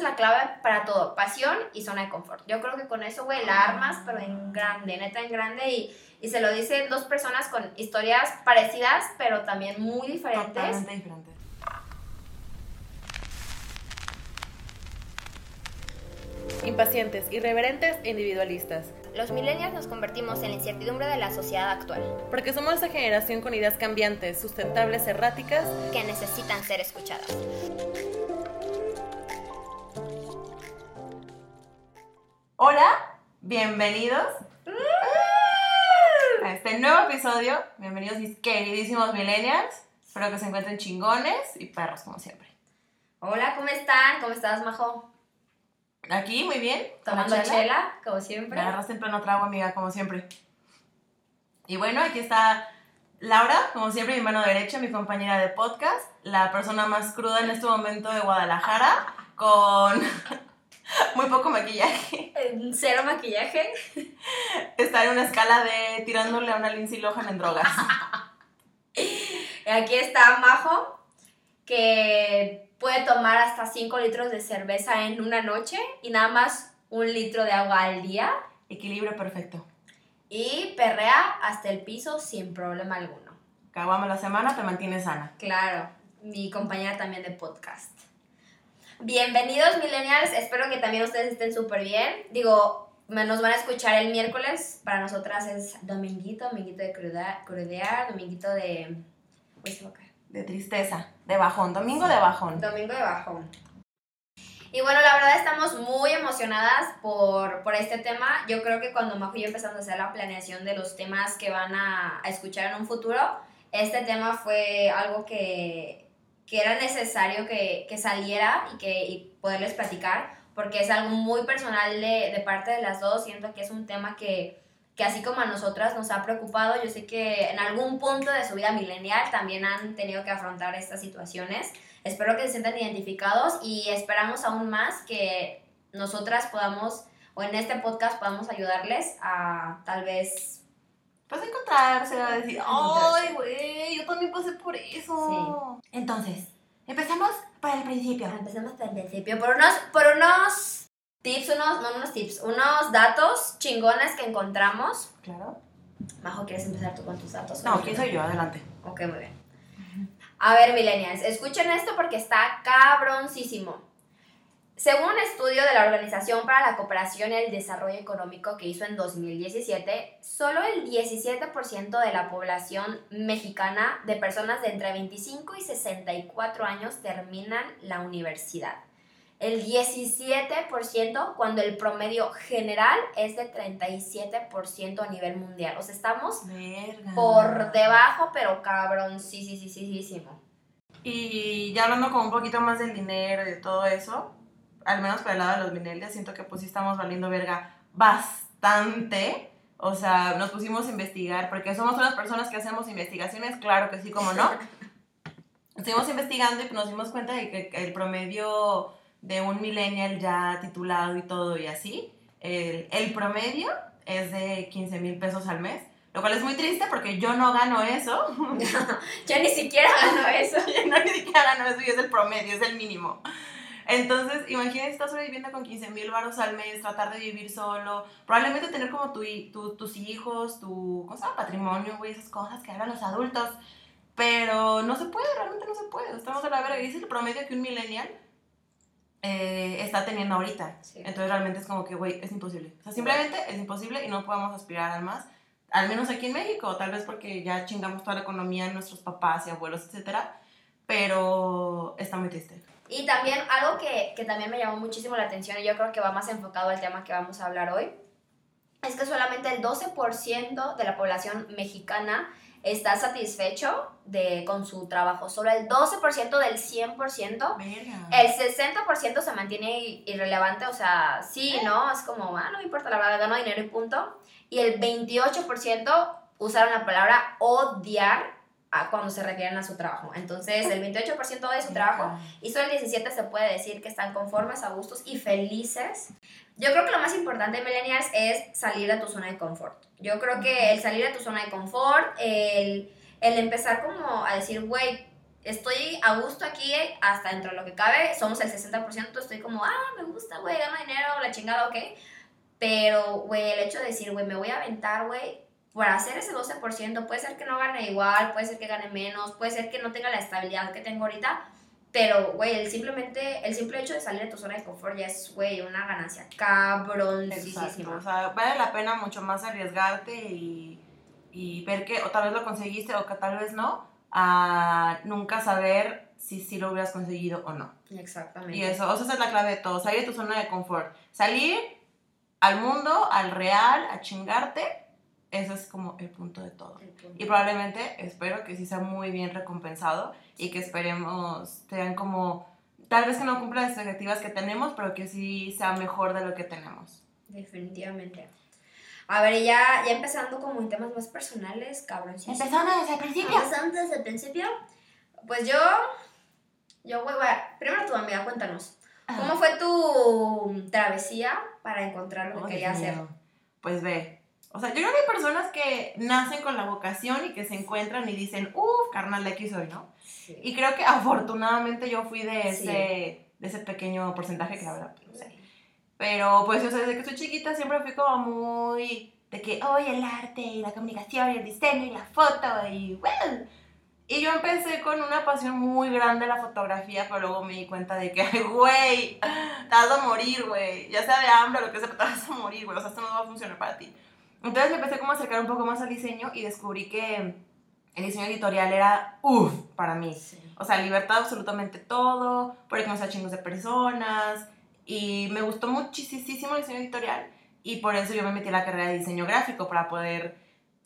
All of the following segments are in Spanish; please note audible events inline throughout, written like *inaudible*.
es la clave para todo, pasión y zona de confort. Yo creo que con eso, güey, la armas, pero en grande, neta en grande y, y se lo dicen dos personas con historias parecidas, pero también muy diferentes. Totalmente diferente. Impacientes, irreverentes e individualistas. Los millennials nos convertimos en la incertidumbre de la sociedad actual, Porque somos esa generación con ideas cambiantes, sustentables, erráticas. que necesitan ser escuchadas. Hola, bienvenidos a este nuevo episodio. Bienvenidos mis queridísimos millennials. Espero que se encuentren chingones y perros como siempre. Hola, ¿cómo están? ¿Cómo estás, Majo? Aquí, muy bien. Tomando ¿Con chela, como siempre. Me agarraste en pleno trago, amiga, como siempre. Y bueno, aquí está Laura, como siempre, mi mano derecha, mi compañera de podcast, la persona más cruda en este momento de Guadalajara, con *laughs* muy poco maquillaje. Cero maquillaje. Está en una escala de tirándole a una Lindsay Lohan en drogas. *laughs* Aquí está Majo, que puede tomar hasta 5 litros de cerveza en una noche y nada más un litro de agua al día. Equilibrio perfecto. Y perrea hasta el piso sin problema alguno. Caguama la semana, te mantienes sana. Claro, mi compañera también de podcast. Bienvenidos millennials, espero que también ustedes estén súper bien. Digo, me- nos van a escuchar el miércoles, para nosotras es dominguito, dominguito de cruda- crudear, dominguito de... Uy, se. De tristeza, de bajón, domingo de bajón. Domingo de bajón. Y bueno, la verdad estamos muy emocionadas por, por este tema. Yo creo que cuando Majo y yo empezamos a hacer la planeación de los temas que van a, a escuchar en un futuro, este tema fue algo que, que era necesario que, que saliera y, que, y poderles platicar, porque es algo muy personal de, de parte de las dos. Siento que es un tema que, que así como a nosotras nos ha preocupado, yo sé que en algún punto de su vida milenial también han tenido que afrontar estas situaciones. Espero que se sientan identificados y esperamos aún más que nosotras podamos, o en este podcast podamos ayudarles a tal vez... Pues encontrarse, a decir. ¡ay, güey! Yo también pasé por eso. Entonces, empecemos por el principio. Empecemos por el principio, por unos, por unos tips, unos, no unos tips, unos datos chingones que encontramos. Claro. Majo, ¿quieres empezar tú con tus datos? No, ¿quién soy yo? Adelante. Ok, muy bien. A ver, millennials, escuchen esto porque está cabroncísimo. Según un estudio de la Organización para la Cooperación y el Desarrollo Económico que hizo en 2017, solo el 17% de la población mexicana de personas de entre 25 y 64 años terminan la universidad. El 17% cuando el promedio general es de 37% a nivel mundial. O sea, estamos Verga. por debajo, pero cabrón, sí, sí, sí, sí, sí. Y ya hablando como un poquito más del dinero y de todo eso, al menos por el lado de los millennials, siento que pues sí estamos valiendo verga bastante. O sea, nos pusimos a investigar, porque somos unas personas que hacemos investigaciones, claro que sí, como no. *laughs* Estuvimos investigando y nos dimos cuenta de que el promedio de un millennial ya titulado y todo y así, el, el promedio es de 15 mil pesos al mes, lo cual es muy triste porque yo no gano eso. *laughs* Yo ni siquiera gano eso. *laughs* Yo no ni siquiera gano eso y es el promedio, es el mínimo. Entonces, imagínate, estás sobreviviendo con 15 mil baros al mes, tratar de vivir solo, probablemente tener como tu, tu- tus hijos, tu ¿cómo se llama? patrimonio, güey, esas cosas que hablan los adultos. Pero no se puede, realmente no se puede. Estamos a la verga. Y es el promedio que un millennial eh, está teniendo ahorita. Sí. Entonces, realmente es como que, güey, es imposible. O sea, simplemente es imposible y no podemos aspirar al más. Al menos aquí en México, tal vez porque ya chingamos toda la economía de nuestros papás y abuelos, etcétera. Pero está muy triste. Y también algo que, que también me llamó muchísimo la atención y yo creo que va más enfocado al tema que vamos a hablar hoy, es que solamente el 12% de la población mexicana está satisfecho de, con su trabajo. Solo el 12% del 100%. Verga. El 60% se mantiene irrelevante, o sea, sí, ¿no? Es como, ah, no me importa, la verdad, gano dinero y punto. Y el 28% usaron la palabra odiar a cuando se refieren a su trabajo. Entonces, el 28% de su trabajo y solo el 17 se puede decir que están conformes, a gustos y felices. Yo creo que lo más importante, millennials, es salir de tu zona de confort. Yo creo que el salir de tu zona de confort, el, el empezar como a decir, güey, estoy a gusto aquí hasta dentro de lo que cabe, somos el 60%, estoy como, ah, me gusta, güey, gano dinero, la chingada, ok. Pero, güey, el hecho de decir, güey, me voy a aventar, güey, por hacer ese 12%, puede ser que no gane igual, puede ser que gane menos, puede ser que no tenga la estabilidad que tengo ahorita, pero, güey, el, simplemente, el simple hecho de salir de tu zona de confort ya es, güey, una ganancia cabrón. O sea, vale la pena mucho más arriesgarte y, y ver que o tal vez lo conseguiste o que tal vez no, a nunca saber si sí lo hubieras conseguido o no. Exactamente. Y eso, o sea, esa es la clave de todo, salir de tu zona de confort. Salir al mundo, al real, a chingarte, eso es como el punto de todo. Y probablemente, espero que sí sea muy bien recompensado y que esperemos, tengan como, tal vez que no cumpla las expectativas que tenemos, pero que sí sea mejor de lo que tenemos. Definitivamente. A ver, ya, ya empezando como en temas más personales, cabrón. Empezando desde el principio. Empezando desde el principio. Pues yo, yo, güey, primero tu amiga, cuéntanos. ¿Cómo fue tu travesía para encontrar lo que querías hacer? Pues ve, o sea, yo creo que hay personas que nacen con la vocación y que se encuentran y dicen, uff, carnal, de aquí soy, ¿no? Y creo que afortunadamente yo fui de ese, de ese pequeño porcentaje que la verdad, no sé. Pero pues, o sea, desde que soy chiquita siempre fui como muy de que, oye, el arte y la comunicación y el diseño y la foto y, well. Y yo empecé con una pasión muy grande la fotografía, pero luego me di cuenta de que, *laughs* güey, te vas a morir, güey. Ya sea de hambre o lo que sea, te vas a morir, güey. O sea, esto no va a funcionar para ti. Entonces me empecé como a acercar un poco más al diseño y descubrí que el diseño editorial era, uff, para mí. O sea, libertad absolutamente todo, poder conocer a chingos de personas, y me gustó muchísimo el diseño editorial y por eso yo me metí a la carrera de diseño gráfico para poder,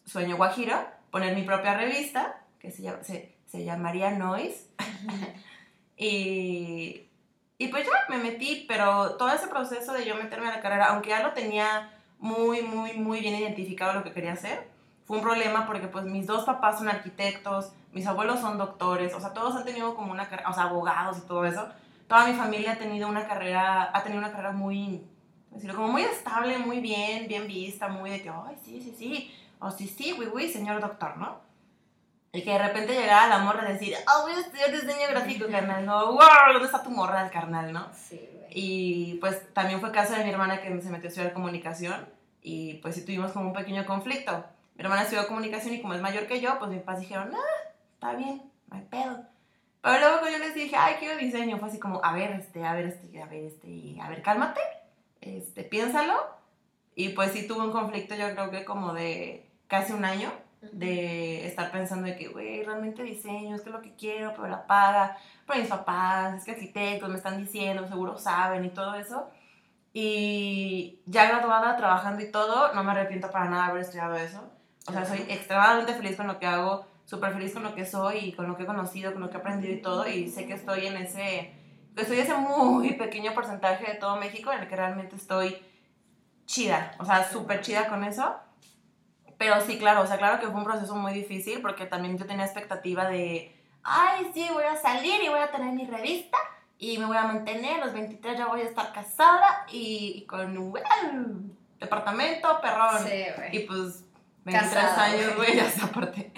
sueño guajiro, poner mi propia revista que se, se, se llamaría Noise. *laughs* y, y pues ya me metí, pero todo ese proceso de yo meterme a la carrera, aunque ya lo tenía muy, muy, muy bien identificado lo que quería hacer, fue un problema porque pues mis dos papás son arquitectos, mis abuelos son doctores, o sea, todos han tenido como una carrera, o sea, abogados y todo eso toda mi familia ha tenido una carrera, ha tenido una carrera muy, decirlo, como muy estable, muy bien, bien vista, muy de que, ay, sí, sí, sí, o sí, sí, uy, uy, señor doctor, ¿no? Y que de repente llegaba la morra a decir, oh, voy a estudiar diseño gráfico, carnal, ¿no? ¡Wow! ¿Dónde está tu morra carnal, no? Sí, güey. Y pues también fue caso de mi hermana que se metió a estudiar comunicación y pues sí tuvimos como un pequeño conflicto. Mi hermana estudió comunicación y como es mayor que yo, pues mis papás dijeron, ah, está bien, no hay pedo. Pero luego yo les dije, ay, quiero diseño, fue así como, a ver, este, a ver, este, a ver, este, a ver, cálmate, este, piénsalo. Y pues sí tuve un conflicto, yo creo que como de casi un año, de estar pensando de que, güey, realmente diseño, es que es lo que quiero, pero la paga, pero mis papás, es que arquitectos me están diciendo, seguro saben y todo eso. Y ya graduada, trabajando y todo, no me arrepiento para nada de haber estudiado eso. O sea, soy extremadamente feliz con lo que hago súper feliz con lo que soy y con lo que he conocido, con lo que he aprendido y todo, y sé que estoy en ese, estoy ese muy pequeño porcentaje de todo México en el que realmente estoy chida, o sea, súper chida con eso. Pero sí, claro, o sea, claro que fue un proceso muy difícil porque también yo tenía expectativa de, ay, sí, voy a salir y voy a tener mi revista y me voy a mantener, los 23 ya voy a estar casada y, con un departamento, perrón. Sí, y pues 23 años, güey, *laughs* ya está aparte.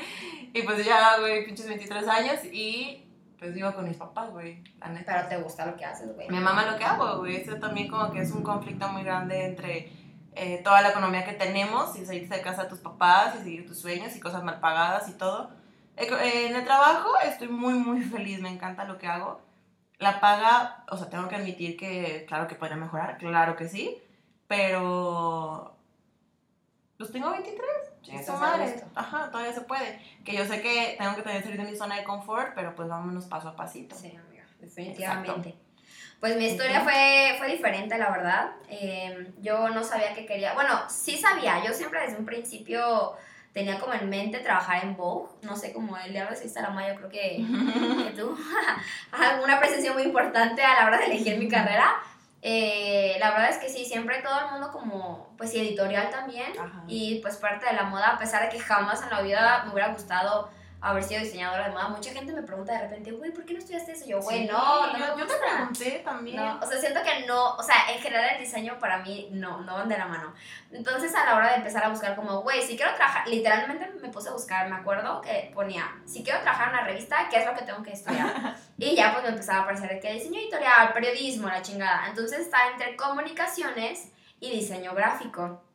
Y pues ya, güey, pinches 23 años y pues vivo con mis papás, güey, la neta. Pero te gusta lo que haces, güey. Me mama lo que hago, güey. Eso también como que es un conflicto muy grande entre eh, toda la economía que tenemos y salirse de casa de tus papás y seguir tus sueños y cosas mal pagadas y todo. Eh, en el trabajo estoy muy, muy feliz, me encanta lo que hago. La paga, o sea, tengo que admitir que, claro que podría mejorar, claro que sí, pero pues tengo 23. Eso madre. Ajá, todavía se puede. Que yo sé que tengo que tener salir de mi zona de confort, pero pues vámonos paso a pasito. Sí, amiga, definitivamente. Pues mi historia fue, fue diferente, la verdad. Em, yo no sabía que quería. Bueno, sí sabía. Yo siempre desde un principio tenía como en mente trabajar en Vogue. No sé cómo el diablo se la yo creo que, *laughs* que tú. *laughs* Alguna presencia muy importante a la hora de elegir mi carrera. Eh, la verdad es que sí, siempre todo el mundo como, pues editorial también. Y pues parte de la moda, a pesar de que jamás en la vida me hubiera gustado haber sido diseñadora de moda. Mucha gente me pregunta de repente, güey, ¿por qué no estudiaste eso? Yo, güey, Sí, no, no me yo, yo te pregunté también. No, o sea, siento que no, o sea, en general el diseño para mí no, no van de la mano. Entonces a la hora de empezar a buscar como, güey, si quiero trabajar, literalmente me puse a buscar, me acuerdo que ponía, si quiero trabajar en una revista, ¿qué es lo que tengo que estudiar? *laughs* y ya pues me empezaba a aparecer que diseño editorial, periodismo, la chingada. Entonces está entre comunicaciones y diseño gráfico.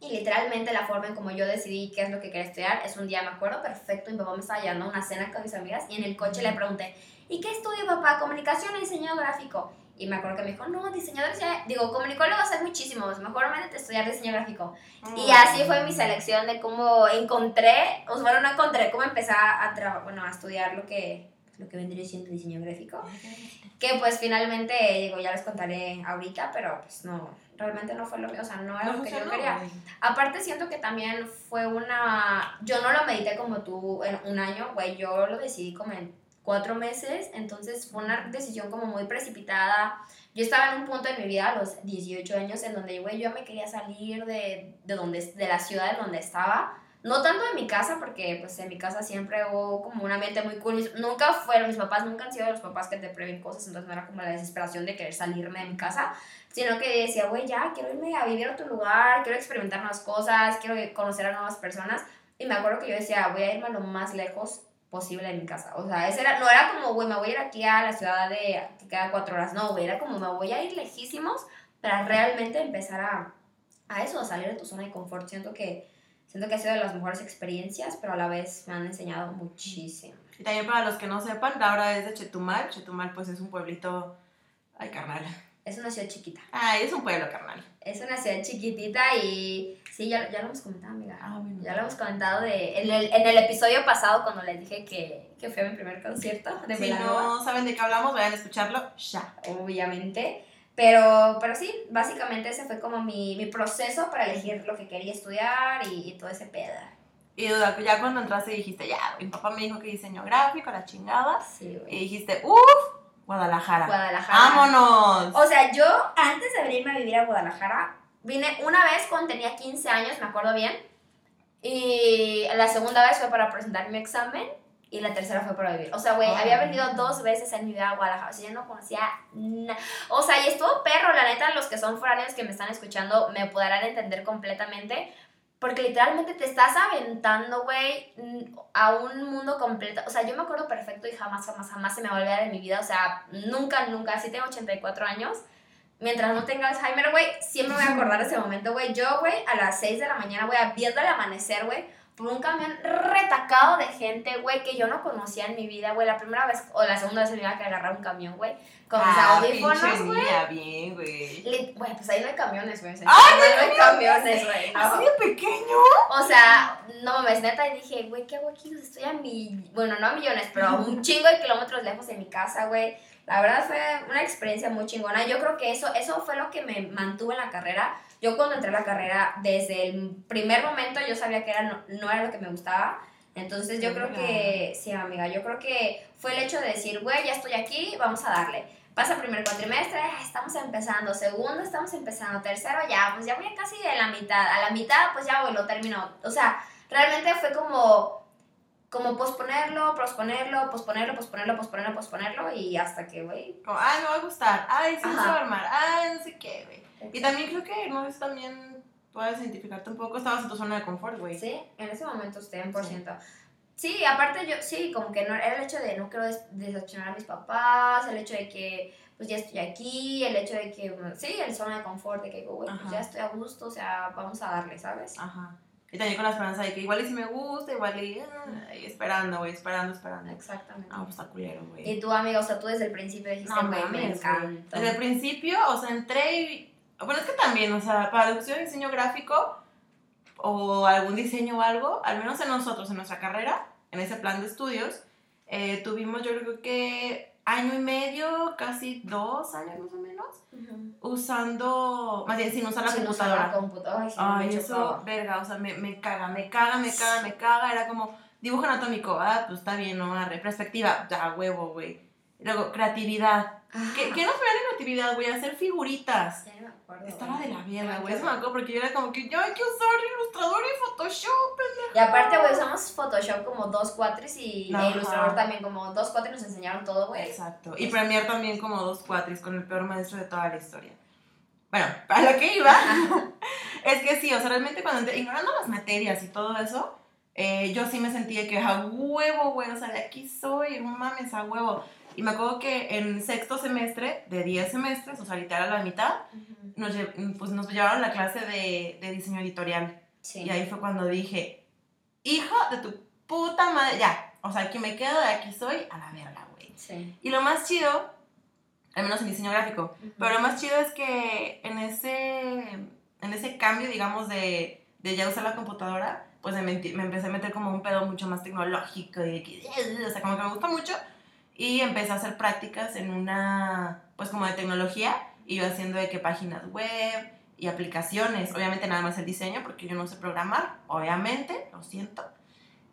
Y literalmente la forma en como yo decidí qué es lo que quería estudiar es un día, me acuerdo perfecto, mi papá me estaba llevando a una cena con mis amigas y en el coche le pregunté, ¿y qué estudio papá? Comunicación y diseño gráfico. Y me acuerdo que me dijo, no, diseñador, ya- digo, comunicólogos hay muchísimos, mejor métete a estudiar diseño gráfico. Y así fue mi selección de cómo encontré, o sea, bueno, no encontré, cómo empezar a, tra- bueno, a estudiar lo que, lo que vendría siendo diseño gráfico. Que pues finalmente, digo, ya les contaré ahorita, pero pues no, realmente no fue lo mío, o sea, no era No lo que yo quería. Aparte siento que también fue una... Yo no lo medité como tú en un año, güey, yo lo decidí como en cuatro meses, entonces fue una decisión como muy precipitada. Yo estaba en un punto en mi vida, a los 18 años, en donde, güey, yo me quería salir de, de, donde, de la ciudad en donde estaba. No tanto de mi casa, porque pues en mi casa siempre hubo como un ambiente muy cool. Nunca fueron, mis papás nunca han sido los papás que te prevén cosas, entonces no era como la desesperación de querer salirme de mi casa sino que decía, güey, ya, quiero irme a vivir a otro lugar, quiero experimentar nuevas cosas, quiero conocer a nuevas personas. Y me acuerdo que yo decía, voy a irme lo más lejos posible de mi casa. O sea, ese era, no era como, güey, me voy a ir aquí a la ciudad de que queda cuatro horas. No, güey, era como, me voy a ir lejísimos para realmente empezar a, a eso, a salir de tu zona de confort. Siento que, siento que ha sido de las mejores experiencias, pero a la vez me han enseñado muchísimo. Y también para los que no sepan, Laura es de Chetumal. Chetumal, pues es un pueblito. Ay, carnal. Es una ciudad chiquita. Ay, es un pueblo, carnal. Es una ciudad chiquitita y sí, ya, ya lo hemos comentado, amiga. Ah, bueno. Ya lo hemos comentado de, en, el, en el episodio pasado cuando les dije que, que fui a mi primer concierto de Si no saben de qué hablamos, vayan a escucharlo ya. obviamente. Pero, pero sí, básicamente ese fue como mi, mi proceso para elegir lo que quería estudiar y, y todo ese pedo. Y duda, ya cuando entraste dijiste, ya, mi papá me dijo que diseño gráfico, la chingada. Sí, Y dijiste, uff, Guadalajara. Guadalajara. ¡Vámonos! O sea, yo antes de venirme a vivir a Guadalajara, vine una vez cuando tenía 15 años, me acuerdo bien. Y la segunda vez fue para presentar mi examen y la tercera fue para vivir. O sea, güey, había venido dos veces en mi vida a Guadalajara. O sea, yo no conocía nada. O sea, y estuvo perro, la neta, los que son foráneos que me están escuchando me podrán entender completamente. Porque literalmente te estás aventando, güey, a un mundo completo. O sea, yo me acuerdo perfecto y jamás, jamás, jamás se me va a olvidar en mi vida. O sea, nunca, nunca. Así tengo 84 años. Mientras no tenga Alzheimer, güey, siempre me voy a acordar de ese momento, güey. Yo, güey, a las 6 de la mañana, güey, viendo el amanecer, güey, por un camión retacado de gente, güey, que yo no conocía en mi vida, güey. La primera vez o la segunda vez en mi vida que agarré un camión, güey, con mis Ah, audífonos, güey. bien, güey. Güey, pues ahí no hay camiones, güey. ¡Ay, no hay camiones, güey. ¿Así de pequeño? O sea, no mames, neta, y dije, güey, ¿qué hago aquí? Estoy a mi, bueno, no a millones, pero a un *laughs* chingo de kilómetros lejos de mi casa, güey. La verdad fue una experiencia muy chingona. Yo creo que eso, eso fue lo que me mantuvo en la carrera. Yo cuando entré a la carrera, desde el primer momento yo sabía que era, no, no era lo que me gustaba. Entonces yo creo que, sí, amiga, yo creo que fue el hecho de decir, güey, ya estoy aquí, vamos a darle. Pasa primer cuatrimestre, ah, estamos empezando. Segundo, estamos empezando. Tercero, ya, pues ya voy casi a la mitad. A la mitad, pues ya voy, lo termino. O sea, realmente fue como, como posponerlo, posponerlo, posponerlo, posponerlo, posponerlo, posponerlo y hasta que, güey. Como, ay, me va a gustar. Ay, sí se va a armar. Ay, no sé qué, güey. Y también creo que, no sé, también puedes identificarte un poco. Estabas en tu zona de confort, güey. Sí, en ese momento en por ciento. Sí, aparte yo, sí, como que no era el hecho de no quiero des- decepcionar a mis papás, el hecho de que pues ya estoy aquí, el hecho de que, bueno, sí, el zona de confort, de que, güey, pues ya estoy a gusto, o sea, vamos a darle, ¿sabes? Ajá. Y también con la esperanza de que igual y si me gusta, igual y, y esperando, güey, esperando, esperando. Exactamente. Ah, pues güey. Y tú, amiga, o sea, tú desde el principio dijiste, No güey, me mames, güey. encanta. Desde el principio, o sea, entré y... Bueno, es que también, o sea, para de diseño gráfico o algún diseño o algo, al menos en nosotros, en nuestra carrera, en ese plan de estudios, eh, tuvimos yo creo que año y medio, casi dos años más o menos, Ujú. usando, más bien sin usar la usaba computadora. la computadora. Ay, Ay, eso, chocaba. verga, o sea, me, me caga, me caga, me caga, me caga. Era como dibujo anatómico, ah, pues está bien, no, arre. Perspectiva, ya, huevo, güey. Luego, creatividad, Ah, ¿Qué, ¿Qué nos ponían en creatividad, güey? Hacer figuritas. ya no me acuerdo. Estaba güey. de la Ay, güey. Eso me acuerdo porque yo era como que yo hay que usar Illustrator y Photoshop. Y aparte, güey, usamos Photoshop como dos cuatris y Ajá. Illustrator también como dos cuatris nos enseñaron todo, güey. Exacto. Y Premiere también como dos cuatris con el peor maestro de toda la historia. Bueno, *laughs* a lo que iba *laughs* es que sí, o sea, realmente cuando entré- ignorando las materias y todo eso, eh, yo sí me sentía que a huevo, güey, o sea, de aquí soy, no mames, a huevo. Y me acuerdo que en sexto semestre, de 10 semestres, o sea, literal a la mitad, Ujú. nos, lle- pues, nos llevaron la clase de, de diseño editorial. Sí. Y ahí fue cuando dije, hijo de tu puta madre, ya, o sea, aquí me quedo, de aquí soy, a la verga, güey. Sí. Y lo más chido, al menos en diseño gráfico, Ujú. pero lo más chido es que en ese, en ese cambio, digamos, de, de ya usar la computadora, pues me, me empecé a meter como un pedo mucho más tecnológico y de que, o sea, como que me gusta mucho. Y empecé a hacer prácticas en una, pues como de tecnología, y yo haciendo de que páginas web y aplicaciones, obviamente nada más el diseño, porque yo no sé programar, obviamente, lo siento.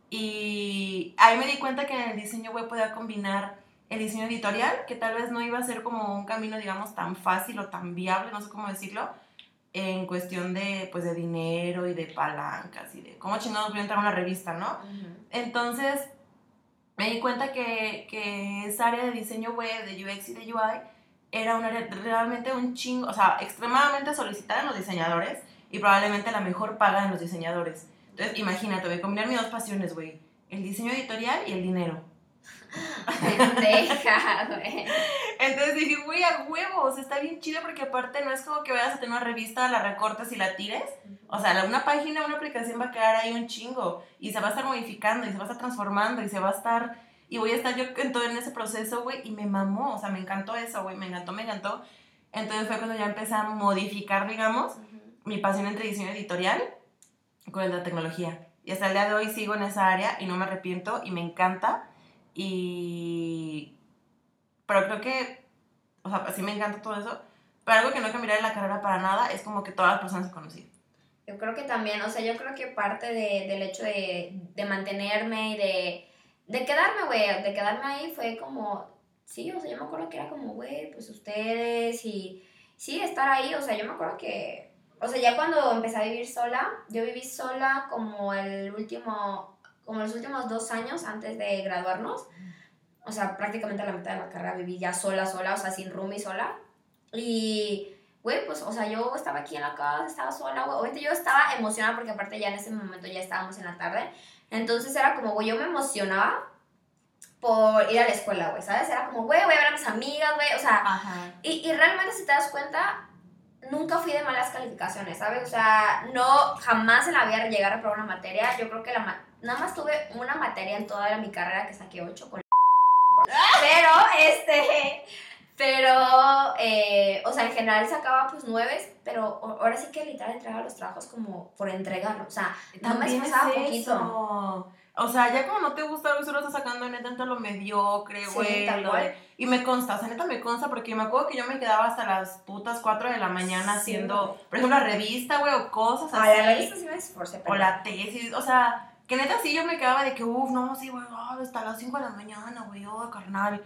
Y ahí me di cuenta que en el diseño web podía combinar el diseño editorial, que tal vez no iba a ser como un camino, digamos, tan fácil o tan viable, no sé cómo decirlo, en cuestión de, pues, de dinero y de palancas y de cómo chingados voy a entrar a una revista, ¿no? Ujú. Entonces, me di cuenta que, que esa área de diseño web, de UX y de UI, era una realmente un chingo, o sea, extremadamente solicitada en los diseñadores y probablemente la mejor paga en los diseñadores. Entonces, imagínate, voy a combinar mis dos pasiones, güey, el diseño editorial y el dinero. Pendeja, güey. Entonces dije, güey, a huevos, está bien chido porque aparte no es como que vayas a tener una revista, la recortes y la tires. O sea, una página, una aplicación va a quedar ahí un chingo y se va a estar modificando y se va a estar transformando y se va a estar... Y voy a estar yo en todo en ese proceso, güey, y me mamó, o sea, me encantó eso, güey, me encantó, me encantó. Entonces fue cuando ya empecé a modificar, digamos, Ujú. mi pasión entre diseño editorial con la tecnología. Y hasta el día de hoy sigo en esa área y no me arrepiento y me encanta. Y... Pero creo que, o sea, sí me encanta todo eso. Pero algo que no cambiaría en la carrera para nada es como que todas las personas que conocí. Yo creo que también, o sea, yo creo que parte de, del hecho de, de mantenerme y de, de quedarme, güey, de quedarme ahí fue como, sí, o sea, yo me acuerdo que era como, güey, pues ustedes y sí, estar ahí, o sea, yo me acuerdo que, o sea, ya cuando empecé a vivir sola, yo viví sola como el último, como los últimos dos años antes de graduarnos, o sea, prácticamente a la mitad de la carrera viví ya sola, sola, o sea, sin roomie sola, y güey, pues, o sea, yo estaba aquí en la casa, estaba sola, güey. Obviamente yo estaba emocionada porque aparte ya en ese momento ya estábamos en la tarde. Entonces era como, güey, yo me emocionaba por ir a la escuela, güey, ¿sabes? Era como, güey, voy a ver a mis amigas, güey. O sea, Ajá. y, y realmente si te das cuenta, nunca fui de malas calificaciones, ¿sabes? O sea, no, jamás en la vida llegar a probar una materia. Yo creo que la nada más tuve una materia en toda mi carrera que saqué 8 con *laughs* Pero, este, pero, eh, o sea, en general sacaba pues 9, pero o- ahora sí que literal entregaba los trabajos como por entregarlo. O sea, También es esforzaba poquito. O sea, ya como no te gusta algo, solo estás sacando neta entre lo mediocre, Sí, güey. de- Y me consta, o sea, neta me consta porque me acuerdo que yo me quedaba hasta las putas 4 de la mañana Sí, haciendo, por ejemplo, la revista, güey, o cosas así. la revista sí me esforcé, pero... O la tesis, o sea, que neta sí yo me quedaba de que, uff, no, sí, güey, ah, hasta las 5 de la mañana, güey, oh, carnal.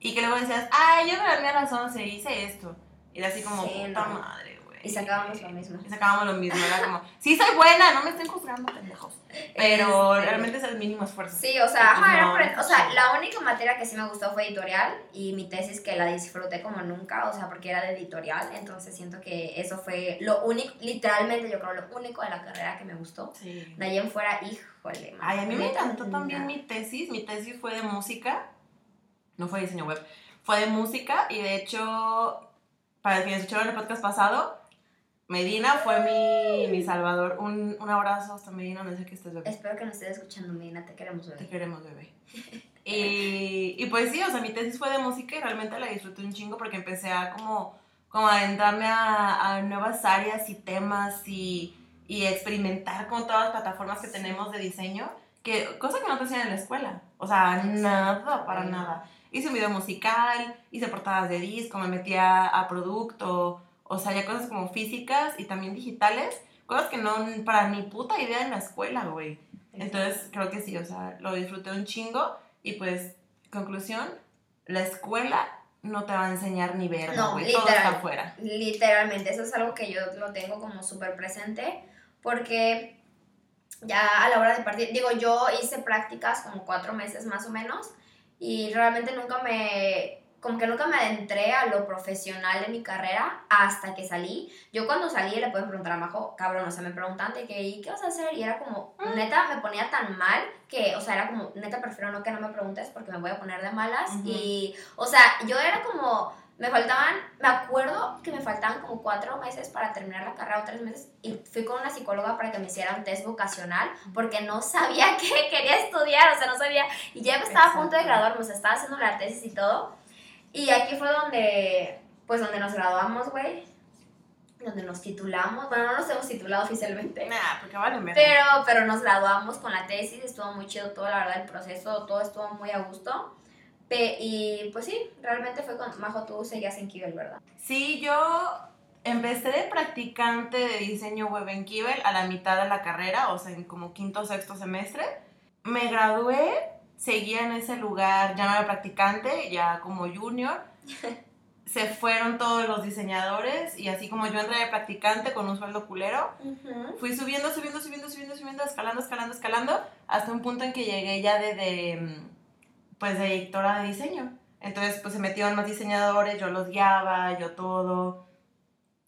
Y que luego decías, ay, yo me dormí a las 11, hice esto. Y era así como, Sí, puta no. madre. Y sacábamos lo mismo. Y sacábamos lo mismo, era como, *laughs* sí soy buena, no me estén juzgando, pendejos. Pero Este, realmente es el mínimo esfuerzo. Sí, o sea, Pues ajá, era no, por- no o sea, la única materia que sí me gustó fue editorial y mi tesis que la disfruté como nunca, o sea, porque era de editorial, entonces siento que eso fue lo único, literalmente yo creo lo único de la carrera que me gustó. Sí. De ahí en fuera, híjole. Ay, a mí me encantó también mi tesis. Mi tesis fue de música. No fue diseño web. Fue de música y de hecho, para quienes escucharon el podcast pasado, Medina fue mi, mi salvador. Un, un abrazo hasta Medina, no sé qué estés bebé. Espero que nos estés escuchando, Medina, te queremos Te ver. queremos, bebé. Y, y pues sí, o sea, mi tesis fue de música y realmente la disfruté un chingo porque empecé a como, como adentrarme a, a nuevas áreas y temas y, y experimentar con todas las plataformas que tenemos de diseño, que cosa que no te hacían en la escuela. O sea, nada, para nada. Hice un video musical, hice portadas de disco, me metía a producto, o sea, ya cosas como físicas y también digitales, cosas que no, para ni puta idea en la escuela, güey. Entonces, creo que sí, o sea, lo disfruté un chingo y pues, conclusión, la escuela no te va a enseñar ni verga, No, güey. Todo está afuera. Literalmente, eso es algo que yo lo tengo como súper presente porque ya a la hora de partir, digo, yo hice prácticas como cuatro meses más o menos y realmente nunca me, como que nunca me adentré a lo profesional de mi carrera hasta que salí. Yo cuando salí le pueden preguntar a Majo, cabrón, o sea, me preguntan de que, ¿y qué vas a hacer? Y era como, neta, me ponía tan mal que, o sea, era como, neta, prefiero no que no me preguntes porque me voy a poner de malas. Y, o sea, yo era como, me faltaban, me acuerdo que me faltaban como cuatro meses para terminar la carrera o tres meses y fui con una psicóloga para que me hiciera un test vocacional porque no sabía *laughs* qué quería estudiar, o sea, no sabía, y ya me estaba a punto de Exacto. graduarme, o sea, estaba haciendo la tesis y todo. Y aquí fue donde, pues donde nos graduamos, güey, donde nos titulamos, bueno, no nos hemos titulado oficialmente. Nah, porque vale verga. Pero, pero nos graduamos con la tesis, estuvo muy chido todo, la verdad, el proceso, todo estuvo muy a gusto. Pe- y pues sí, realmente fue con Majo, tú seguías en Kibel, ¿verdad? Sí, yo empecé de practicante de diseño web en Kibel a la mitad de la carrera, o sea, en como quinto o sexto semestre. Me gradué, seguía en ese lugar, ya no era practicante, ya como junior. *laughs* Se fueron todos los diseñadores y así como yo entré de practicante con un sueldo culero, fui subiendo, subiendo, subiendo, subiendo, subiendo, escalando, escalando, escalando, hasta un punto en que llegué ya de, de, mm, pues, de directora de diseño. Entonces, pues, se metieron más diseñadores, yo los guiaba, yo todo.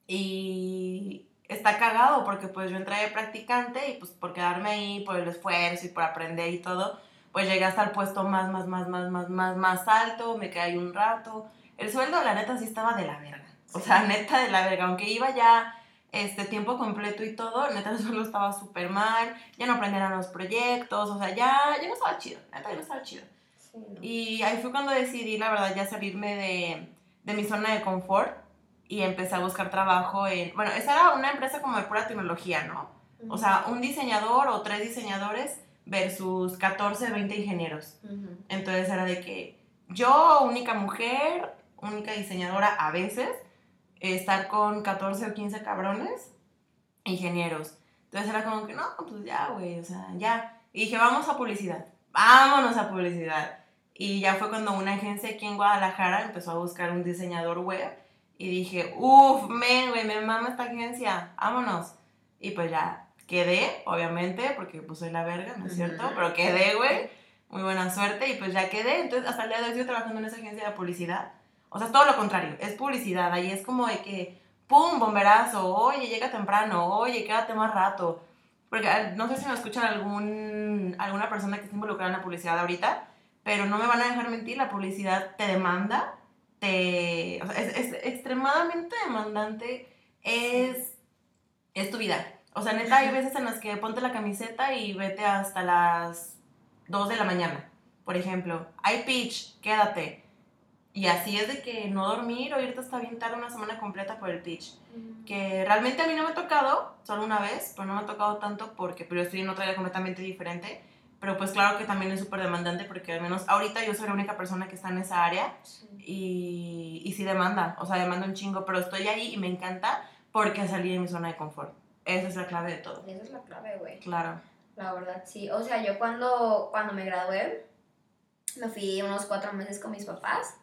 Y está cagado porque, pues, yo entré de practicante y, pues, por quedarme ahí, por el esfuerzo y por aprender y todo, pues, llegué hasta el puesto más, más, más, más, más, más, más alto, me quedé ahí un rato. El sueldo, la neta, sí estaba de la verga. O sea, neta de la verga, aunque iba ya este tiempo completo y todo, neta el sueldo estaba súper mal, ya no aprendían los proyectos, o sea, ya, ya no estaba chido, neta ya no estaba chido. Sí, no. Y ahí fue cuando decidí, la verdad, ya salirme de, de mi zona de confort y empecé a buscar trabajo en, bueno, esa era una empresa como de pura tecnología, ¿no? O sea, un diseñador o tres diseñadores versus 14, 20 ingenieros. Ujú. Entonces era de que yo, única mujer, única diseñadora a veces, estar con 14 o 15 cabrones, ingenieros. Entonces era como que, no, pues ya, güey, o sea, ya. Y dije, vamos a publicidad, vámonos a publicidad. Y ya fue cuando una agencia aquí en Guadalajara empezó a buscar un diseñador web. Y dije, uff, men, güey, me mama esta agencia, vámonos. Y pues ya quedé, obviamente, porque pues soy la verga, ¿no es cierto? Pero quedé, güey muy buena suerte y pues ya quedé. Entonces, hasta el día de hoy estoy trabajando en esa agencia de publicidad. O sea, es todo lo contrario, es publicidad. Ahí es como de que, pum, bomberazo, oye, llega temprano, oye, quédate más rato. Porque no sé si me escuchan algún, alguna persona que esté involucrada en la publicidad ahorita, pero no me van a dejar mentir, la publicidad te demanda, te, o sea, es, es extremadamente demandante, es, es tu vida. O sea, neta, hay veces en las que ponte la camiseta y vete hasta las 2 de la mañana, por ejemplo. Hay pitch, quédate. Y así es de que no dormir o irte hasta bien tarde una semana completa por el pitch. Que realmente a mí no me ha tocado, solo una vez, pero no me ha tocado tanto porque pero yo estoy en otra área completamente diferente. Pero pues claro que también es súper demandante porque al menos ahorita yo soy la única persona que está en esa área Sí. y, y sí demanda, o sea, demanda un chingo, pero estoy ahí y me encanta porque salí de mi zona de confort. Esa es la clave de todo. Esa es la clave, güey. Claro. La verdad, sí. O sea, yo cuando, cuando me gradué, me fui unos cuatro meses con mis papás.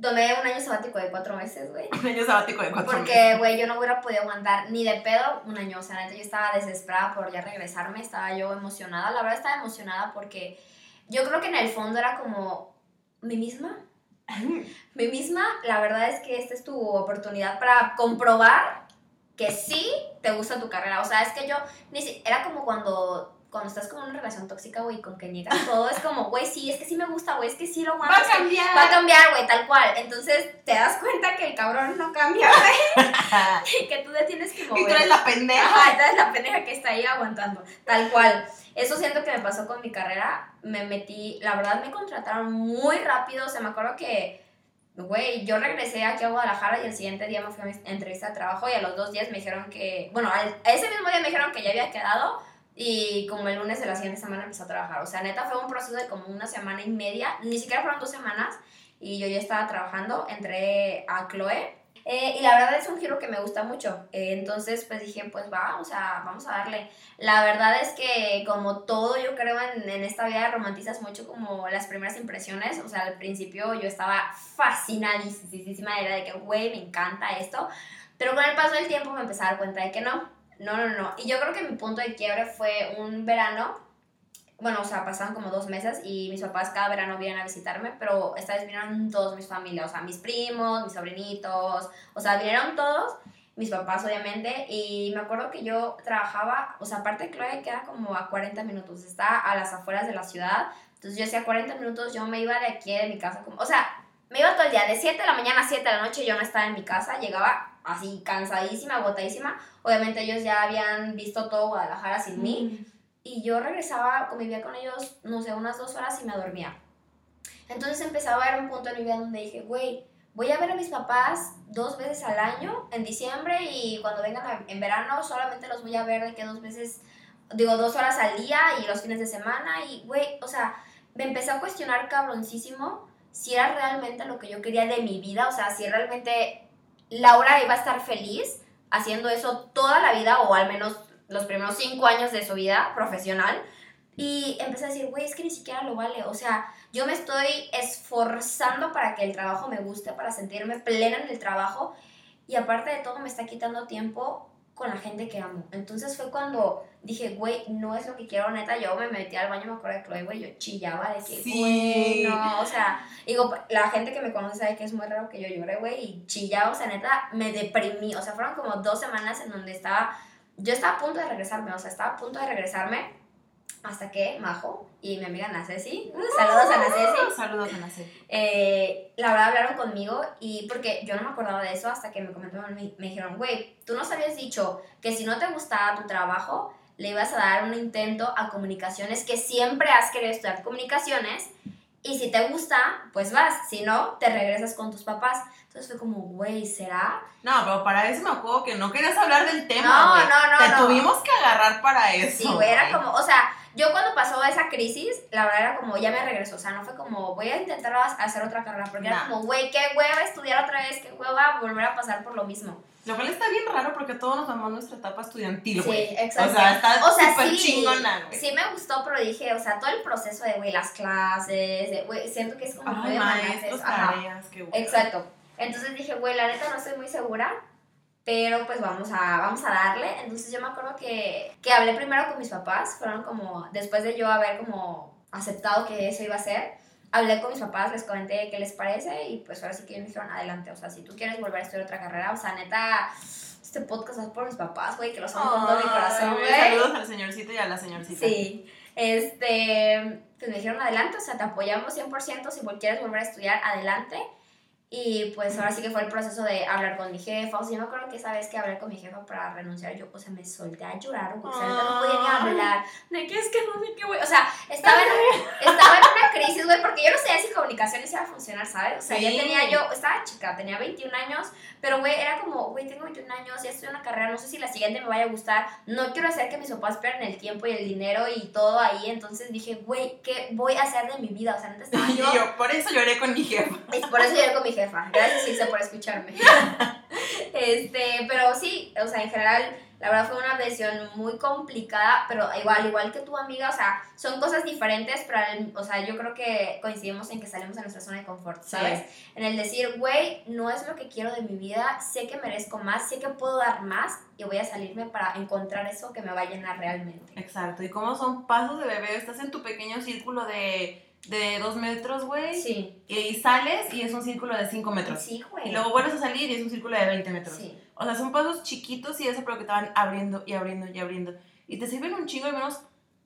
Tomé un año sabático de cuatro meses, güey. Un año sabático de cuatro meses. Porque, güey, yo no hubiera podido aguantar ni de pedo un año. O sea, neta, yo estaba desesperada por ya regresarme. Estaba yo emocionada. La verdad, estaba emocionada porque yo creo que en el fondo era como mi misma. *laughs* Mi misma, la verdad es que esta es tu oportunidad para comprobar que sí te gusta tu carrera. O sea, es que yo, ni si- era como cuando, cuando estás con una relación tóxica, güey, con que niegas todo. Es como, güey, sí, es que sí me gusta, güey, es que sí lo aguanto. Va a es que cambiar. Va a cambiar, güey, tal cual. Entonces te das cuenta que el cabrón no cambia, güey. *laughs* que tú te tienes que mover. y tú eres la pendeja. Ajá, esta es la pendeja que está ahí aguantando. Tal cual. Eso siento que me pasó con mi carrera. Me metí, la verdad me contrataron muy rápido. O sea, me acuerdo que, güey, yo regresé aquí a Guadalajara y el siguiente día me fui a mi entrevista de trabajo y a los dos días me dijeron que, bueno, al- ese mismo día me dijeron que ya había quedado y como el lunes de la siguiente semana empecé a trabajar. O sea, neta fue un proceso de como una semana y media, ni siquiera fueron dos semanas y yo ya estaba trabajando. Entré a Chloe Eh, y la verdad es un giro que me gusta mucho. Eh, entonces, pues dije, pues va, o sea, vamos a darle. La verdad es que como todo yo creo en, en esta vida romantizas mucho como las primeras impresiones. O sea, al principio yo estaba fascinadísima, era de que, güey, me encanta esto. Pero con el paso del tiempo me empecé a dar cuenta de que no. No, no, no. Y yo creo que mi punto de quiebre fue un verano bueno, o sea, pasaban como dos meses y mis papás cada verano vienen a visitarme, pero esta vez vinieron todos mis familias, o sea, mis primos, mis sobrinitos, o sea, vinieron todos, mis papás obviamente, y me acuerdo que yo trabajaba, o sea, aparte Chloe queda como a 40 minutos, está a las afueras de la ciudad, entonces yo hacía 40 minutos, yo me iba de aquí de mi casa, como, o sea, me iba todo el día, de 7 de la mañana a 7 de la noche yo no estaba en mi casa, llegaba así cansadísima, agotadísima, obviamente ellos ya habían visto todo Guadalajara sin mí, y yo regresaba, convivía con ellos, no sé, unas dos horas y me dormía. Entonces empezaba a ver un punto en mi vida donde dije, güey, voy a ver a mis papás dos veces al año, en diciembre y cuando vengan en verano solamente los voy a ver de que dos veces, digo, dos horas al día y los fines de semana y, güey, o sea, me empecé a cuestionar cabroncísimo si era realmente lo que yo quería de mi vida, o sea, si realmente Laura iba a estar feliz haciendo eso toda la vida o al menos los primeros cinco años de su vida profesional. Y empecé a decir, güey, es que ni siquiera lo vale. O sea, yo me estoy esforzando para que el trabajo me guste, para sentirme plena en el trabajo. Y aparte de todo, me está quitando tiempo con la gente que amo. Entonces fue cuando dije, güey, no es lo que quiero, neta. Yo me metí al baño, me acuerdo de Chloe, güey, yo chillaba de que, güey, no. O sea, digo, la gente que me conoce sabe que es muy raro que yo llore, güey, y chillaba. O sea, neta, me deprimí. O sea, fueron como dos semanas en donde estaba yo estaba a punto de regresarme, o sea, estaba a punto de regresarme hasta que Majo y mi amiga Nacesi, saludos a Nacesi. Saludos a Nacesi. Eh, la verdad hablaron conmigo y porque yo no me acordaba de eso hasta que me comentaron, me, me dijeron, güey, tú nos habías dicho que si no te gustaba tu trabajo, le ibas a dar un intento a comunicaciones, que siempre has querido estudiar comunicaciones y si te gusta, pues vas, si no, te regresas con tus papás. Entonces fue como, güey, ¿será? No, pero para eso me acuerdo que no querías hablar del tema. No, güey. no, no, Te no. tuvimos que agarrar para eso. Sí, güey, era como, o sea, yo cuando pasó esa crisis, la verdad era como, ya me regresó, o sea, no fue como, voy a intentar hacer otra carrera, porque era Nah. como, güey, qué hueva estudiar otra vez, qué hueva volver a pasar por lo mismo. Lo cual está bien raro porque todos nos amamos nuestra etapa estudiantil, Sí, güey. exacto. O sea, está O sea, sí, chingona, güey. sí me gustó, pero dije, o sea, todo el proceso de, güey, las clases, de, güey, siento que es como muy Ay, maestros, tareas, qué bueno. Exacto. Entonces dije, güey, la neta no estoy muy segura, pero pues vamos a, vamos a darle. Entonces yo me acuerdo que, que hablé primero con mis papás, fueron como, después de yo haber como aceptado que eso iba a ser, hablé con mis papás, les comenté qué les parece y pues ahora sí que ellos me dijeron, adelante, o sea, si tú quieres volver a estudiar otra carrera, o sea, neta, este podcast es por mis papás, güey, que los amo con todo mi corazón, güey. Saludos al señorcito y a la señorcita. Sí, este, pues me dijeron adelante, o sea, te apoyamos 100%, si quieres volver a estudiar, adelante. Y pues ahora sí que fue el proceso de hablar con mi jefa, o sea, yo me acuerdo que esa vez que hablé con mi jefa para renunciar, yo, o sea, me solté a llorar, o sea, no podía ni hablar, de que es que no sé qué, güey, o sea, estaba en, estaba en una crisis, güey, porque yo no sabía si comunicaciones iba a funcionar, ¿sabes? O sea, ya Sí. tenía yo, estaba chica, tenía 21 años, pero, güey, era como, güey, tengo 21 años, ya estoy en una carrera, no sé si la siguiente me vaya a gustar, no quiero hacer que mis papás pierdan el tiempo y el dinero y todo ahí, entonces dije, güey, ¿qué voy a hacer de mi vida? O sea, neta estaba *laughs* Y yo... yo, por eso lloré con mi jefa. Y por eso llegué con mi jefa. Gracias, Ilse, por escucharme. *laughs* este, pero sí, o sea, en general, la verdad fue una decisión muy complicada, pero igual, igual que tu amiga, o sea, son cosas diferentes, pero, o sea, yo creo que coincidimos en que salimos de nuestra zona de confort, ¿sabes? En el decir, güey, no es lo que quiero de mi vida, sé que merezco más, sé que puedo dar más y voy a salirme para encontrar eso que me va a llenar realmente. Exacto. ¿Y cómo son pasos de bebé? Estás en tu pequeño círculo de, de dos metros, güey. Sí, Y sales y es un círculo de cinco metros. sí, güey. Y luego vuelves a salir y es un círculo de 20 metros. Sí. O sea, son pasos chiquitos y eso, pero que te van abriendo y abriendo y abriendo. Y te sirven un chingo, al menos.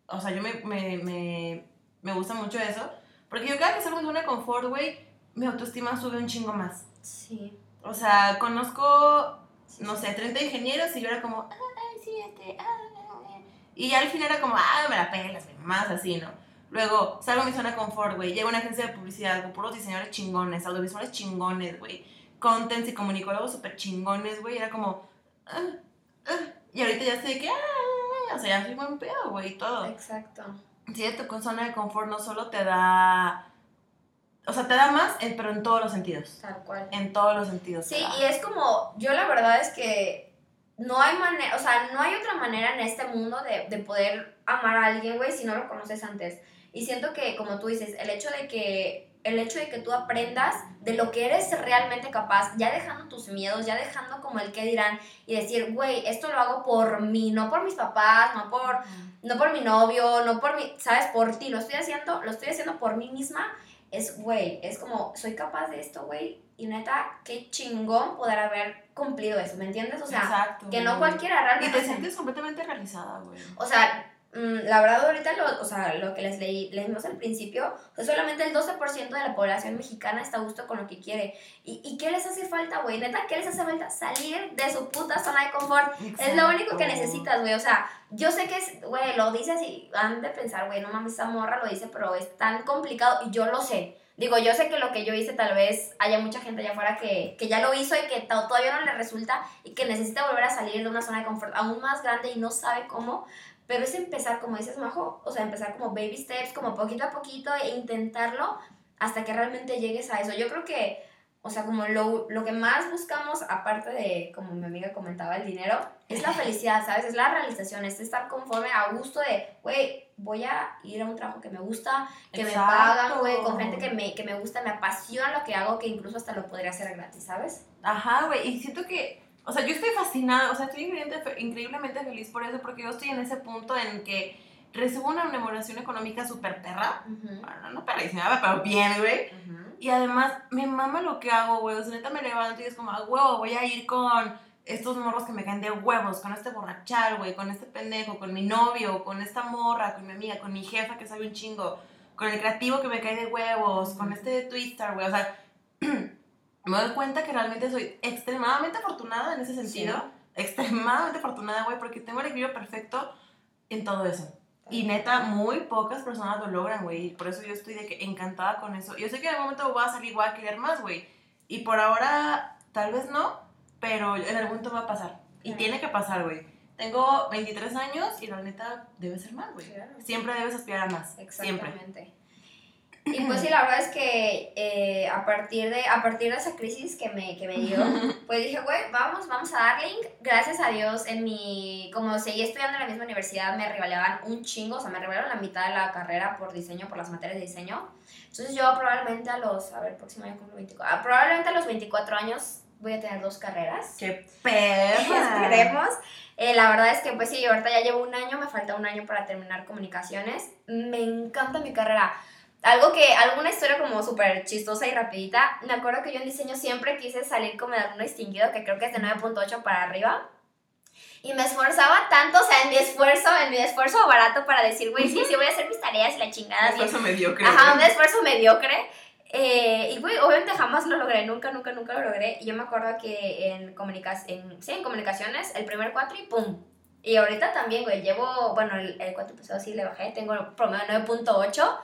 O sea, yo me, me, me, me gusta mucho eso. Porque yo cada que salgo de de confort, güey, mi autoestima sube un chingo más. Sí. O sea, conozco, no sé, 30 ingenieros y yo era como, ay, sí, este, ah, ah, ah". Y ya al final era como, ah, me la pelas, güey, más así, ¿no? Luego salgo de mi zona de confort, güey, llego a una agencia de publicidad con puros diseñadores chingones, audiovisuales chingones, güey, contents y comunicólogos súper chingones, güey, era como, ah, ah. y ahorita ya de que, ah, ah, ah", o sea, ya soy buen pedo, güey, y todo. Exacto. Sí, tu zona de confort no solo te da o sea, te da más, eh, pero en todos los sentidos. Tal cual. En todos los sentidos. Sí, y es como, yo la verdad es que no hay manera, o sea, no hay otra manera en este mundo de, de poder amar a alguien, güey, si no lo conoces antes. Y siento que, como tú dices, el hecho de que el hecho de que tú aprendas de lo que eres realmente capaz, ya dejando tus miedos, ya dejando como el que dirán y decir, güey, esto lo hago por mí, no por mis papás, no por, no por mi novio, no por mi, sabes, por ti, lo estoy haciendo, lo estoy haciendo por mí misma, es, güey, es como, soy capaz de esto, güey, y neta, qué chingón poder haber cumplido eso, ¿me entiendes? O sea, Exacto, que no cualquiera Y realmente... te sientes completamente realizada, güey. O sea, la verdad ahorita lo, o sea, lo que les leí, leímos al principio, pues solamente el 12% de la población mexicana está a gusto con lo que quiere. ¿Y, y qué les hace falta, güey? Neta, ¿qué les hace falta? Salir de su puta zona de confort. Es lo único que necesitas, güey. O sea, yo sé que güey, lo dices y han de pensar, güey, no mames, esa morra lo dice, pero es tan complicado y yo lo sé. Digo, yo sé que lo que yo hice tal vez haya mucha gente allá afuera que, que ya lo hizo y que to- todavía no le resulta y que necesita volver a salir de una zona de confort aún más grande y no sabe cómo. Pero es empezar, como dices, Majo, o sea, empezar como baby steps, como poquito a poquito e intentarlo hasta que realmente llegues a eso. Yo creo que, o sea, como lo, lo que más buscamos, aparte de, como mi amiga comentaba, el dinero, es la *laughs* felicidad, ¿sabes? Es la realización, es estar conforme a gusto de, güey, voy a ir a un trabajo que me gusta, que me pagan, güey, con gente que me, que me gusta, me apasiona lo que hago, que incluso hasta lo podría hacer gratis, ¿sabes? Ajá, güey, y siento que, o sea, yo estoy fascinada, o sea, estoy increíblemente, increíblemente feliz por eso, porque yo estoy en ese punto en que recibo una remuneración económica súper perra, bueno, no perrísima, pero bien, güey, y además me mama lo que hago, güey, o sea, neta me levanto y es como, a huevo, voy a ir con estos morros que me caen de huevos, con este borrachal, güey, con este pendejo, con mi novio, con esta morra, con mi amiga, con mi jefa que sabe un chingo, con el creativo que me cae de huevos, con este twister, güey, o sea, *clears throat* me doy cuenta que realmente soy extremadamente afortunada en ese sentido, extremadamente afortunada, güey, porque tengo el equilibrio perfecto en todo eso. Y neta, muy pocas personas lo logran, güey. y Por eso yo estoy de que encantada con eso. Yo sé que en algún momento voy a salir igual a querer más, güey. Y por ahora, tal vez no, pero en algún momento va a pasar. Y Claro. tiene que pasar, güey. Tengo 23 años y la neta debe ser más, güey. Claro. Siempre debes aspirar a más. Siempre. Y pues sí, la verdad es que eh, a, partir de, a partir de esa crisis que me, que me dio, *laughs* pues dije, güey, vamos, vamos a darle. Gracias a Dios, en mi, como seguí estudiando en la misma universidad, me rivaleaban un chingo, o sea, me rivalearon la mitad de la carrera por diseño, por las materias de diseño. Entonces yo probablemente a los, a ver, próximo año cumplo 24, ah, probablemente a los 24 años voy a tener dos carreras. ¡Qué perra! *laughs* Esperemos. Eh, la verdad es que, pues sí, yo ahorita ya llevo un año, me falta un año para terminar comunicaciones. Me encanta mi carrera. Algo que, alguna historia como súper chistosa y rapidita. Me acuerdo que yo en diseño siempre quise salir como de alumno distinguido, que creo que es de 9.8 para arriba. Y me esforzaba tanto, o sea, en mi esfuerzo, en mi esfuerzo barato para decir, güey, sí, sí, voy a hacer mis tareas y la chingada. bien. Eso mediocre. Ajá, un esfuerzo mediocre. Eh, y güey, obviamente jamás lo logré, nunca, nunca, nunca lo logré. Y yo me acuerdo que en, comunicas en, sí, en comunicaciones, el primer cuatro y pum. Y ahorita también, güey, llevo, bueno, el, el cuatro pasado sí le bajé, tengo promedio 9.8.